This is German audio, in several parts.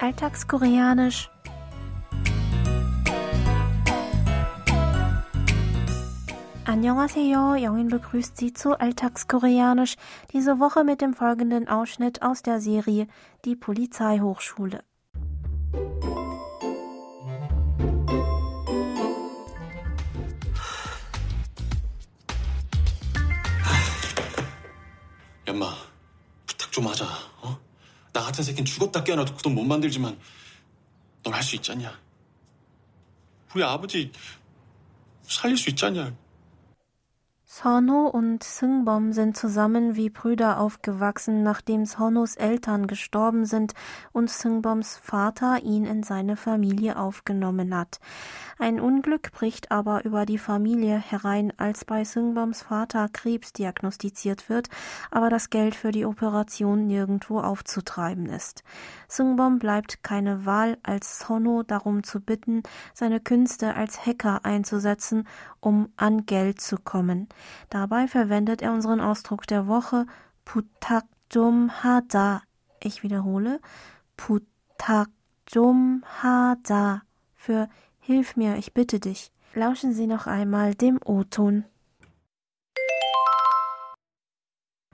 Alltagskoreanisch. Annyeonghaseyo, Jongin begrüßt Sie zu Alltagskoreanisch, diese Woche mit dem folgenden Ausschnitt aus der Serie Die Polizeihochschule. 엄마, 부탁 좀 하자. 어? 나 같은 새끼는 죽었다 깨어나도 그 돈 못 만들지만 넌 할 수 있잖냐? 우리 아버지 살릴 수 있잖냐? Sonho und Seungbom sind zusammen wie Brüder aufgewachsen, nachdem Sonhos Eltern gestorben sind und Seungboms Vater ihn in seine Familie aufgenommen hat. Ein Unglück bricht aber über die Familie herein, als bei Seungboms Vater Krebs diagnostiziert wird, aber das Geld für die Operation nirgendwo aufzutreiben ist. Seungbom bleibt keine Wahl, als Sonho darum zu bitten, seine Künste als Hacker einzusetzen, um an Geld zu kommen. Dabei verwendet er unseren Ausdruck der Woche Putak 좀 하자. Ich wiederhole Putak 좀 하자 für Hilf mir, ich bitte dich. Lauschen Sie noch einmal dem O-Ton.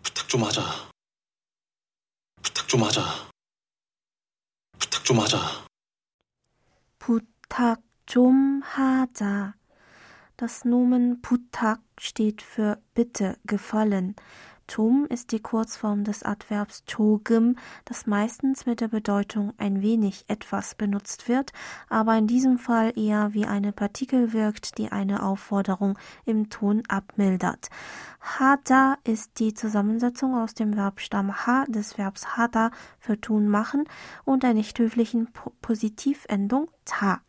부탁 좀 하자. 부탁 좀 하자. 부탁 좀 하자. 부탁 좀 하자. Das Nomen Putak steht für bitte, gefallen. Tum ist die Kurzform des Adverbs chogim, das meistens mit der Bedeutung ein wenig etwas benutzt wird, aber in diesem Fall eher wie eine Partikel wirkt, die eine Aufforderung im Ton abmildert. Hada ist die Zusammensetzung aus dem Verbstamm ha des Verbs hada für tun machen und der nicht höflichen Positivendung ta.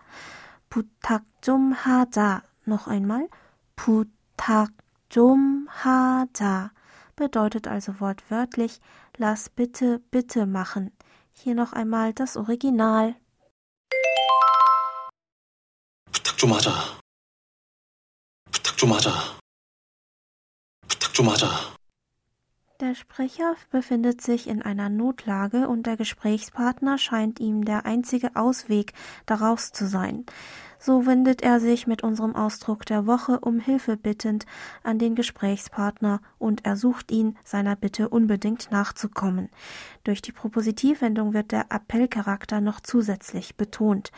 Putak 좀 하자 noch einmal, Putak 좀 하자 bedeutet also wortwörtlich lass bitte bitte machen. Hier noch einmal das Original. 부탁 좀 하자. 부탁 좀 하자. 부탁 좀 하자. Der Sprecher befindet sich in einer Notlage und der Gesprächspartner scheint ihm der einzige Ausweg daraus zu sein. So wendet er sich mit unserem Ausdruck der Woche um Hilfe bittend an den Gesprächspartner und ersucht ihn, seiner Bitte unbedingt nachzukommen. Durch die Propositivwendung wird der Appellcharakter noch zusätzlich betont.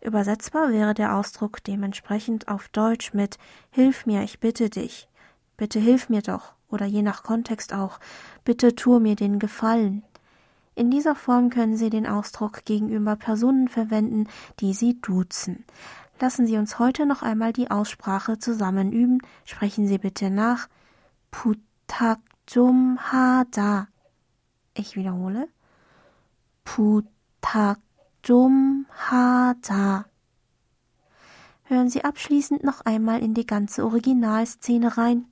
Übersetzbar wäre der Ausdruck dementsprechend auf Deutsch mit Hilf mir, ich bitte dich. Bitte hilf mir doch oder je nach Kontext auch Bitte tue mir den Gefallen. In dieser Form können Sie den Ausdruck gegenüber Personen verwenden, die Sie duzen. Lassen Sie uns heute noch einmal die Aussprache zusammen üben. Sprechen Sie bitte nach. Putak 좀 하자. Ich wiederhole. Putak 좀 하자. Hören Sie abschließend noch einmal in die ganze Originalszene rein.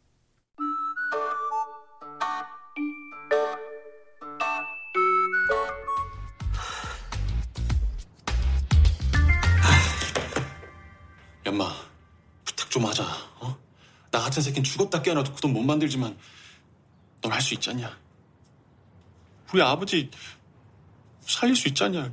좀 하자. 어? 나 같은 새끼는 죽었다 깨어나도 그 돈 못 만들지만 넌 할 수 있잖냐? 우리 아버지 살릴 수 있잖냐?